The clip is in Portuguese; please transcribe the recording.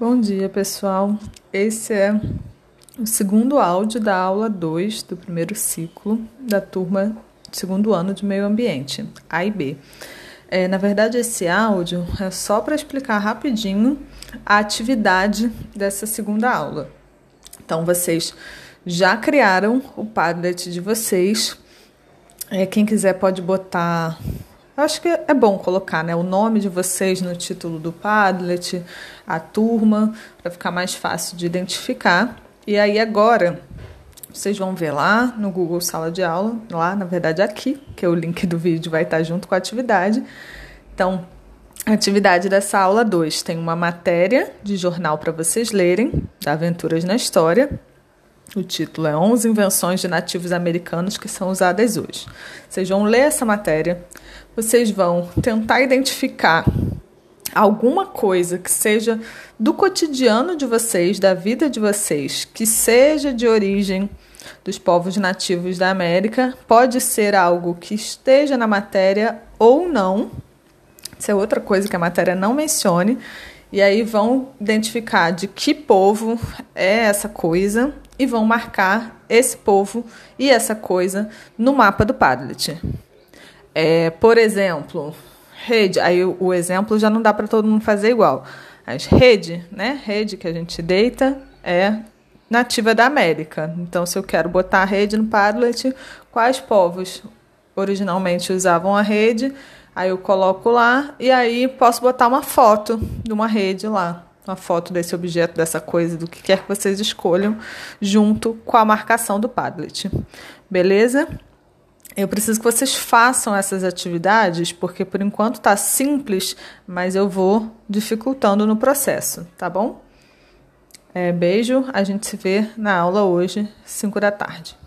Bom dia, pessoal. Esse é o segundo áudio da aula 2 do primeiro ciclo da turma segundo ano de meio ambiente, A e B. É, na verdade, esse áudio é só para explicar rapidinho a atividade dessa segunda aula. Então, vocês já criaram o Padlet de vocês. É, quem quiser pode botar Acho que é bom colocar né, o nome de vocês no título do Padlet, a turma, para ficar mais fácil de identificar. E aí agora vocês vão ver lá no Google Sala de Aula, lá na verdade aqui, que é o link do vídeo vai estar junto com a atividade. Então, a atividade dessa aula 2 tem uma matéria de jornal para vocês lerem, da Aventuras na História. O título é 11 invenções de nativos americanos que são usadas hoje. Vocês vão ler essa matéria, vocês vão tentar identificar alguma coisa que seja do cotidiano de vocês, da vida de vocês, que seja de origem dos povos nativos da América, pode ser algo que esteja na matéria ou não. Isso é outra coisa que a matéria não mencione. E aí vão identificar de que povo é essa coisa e vão marcar esse povo e essa coisa no mapa do Padlet. É, por exemplo, rede, aí o, o exemplo já não dá para todo mundo fazer igual. Mas rede, né? Rede que a gente deita é nativa da América. Então, se eu quero botar a rede no Padlet, quais povos originalmente usavam a rede? Aí eu coloco lá e aí posso botar uma foto de uma rede lá, uma foto desse objeto, dessa coisa, do que quer que vocês escolham, junto com a marcação do Padlet. Beleza? Eu preciso que vocês façam essas atividades, porque por enquanto está simples, mas eu vou dificultando no processo, tá bom? É, beijo, a gente se vê na aula hoje, 5 da tarde.